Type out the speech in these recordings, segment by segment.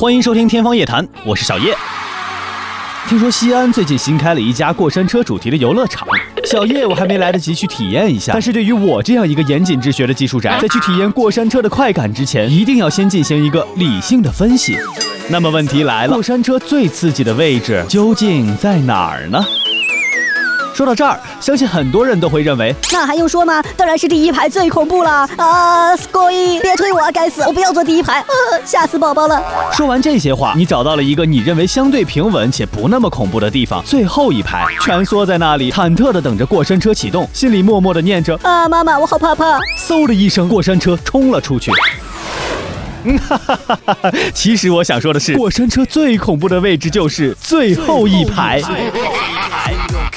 欢迎收听《天方夜谭》，我是小叶。听说西安最近新开了一家过山车主题的游乐场，小叶我还没来得及去体验一下。但是对于我这样一个严谨治学的技术宅，在去体验过山车的快感之前，一定要先进行一个理性的分析。那么问题来了，过山车最刺激的位置究竟在哪儿呢？说到这儿，相信很多人都会认为，那还用说吗？当然是第一排最恐怖了啊 s c o y 别推我啊！该死，我不要坐第一排，呃，吓死宝宝了。说完这些话，你找到了一个你认为相对平稳且不那么恐怖的地方，最后一排，蜷缩在那里，忐忑的等着过山车启动，心里默默的念着啊，妈妈，我好怕怕。嗖的一声，过山车冲了出去。嗯哈哈哈哈哈！其实我想说的是，过山车最恐怖的位置就是最后一排最后一排。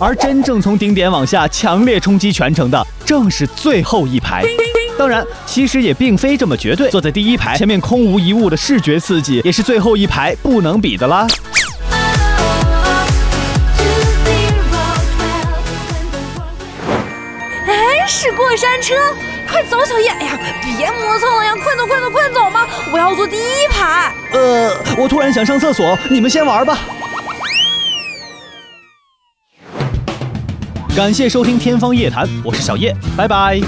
而真正从顶点往下强烈冲击全程的，正是最后一排。当然，其实也并非这么绝对。坐在第一排，前面空无一物的视觉刺激，也是最后一排不能比的啦。哎，是过山车，快走，小叶！哎呀，别磨蹭了呀，快走，快走，快走嘛！我要坐第一排。呃，我突然想上厕所，你们先玩吧。感谢收听《天方夜谭》，我是小叶，拜拜。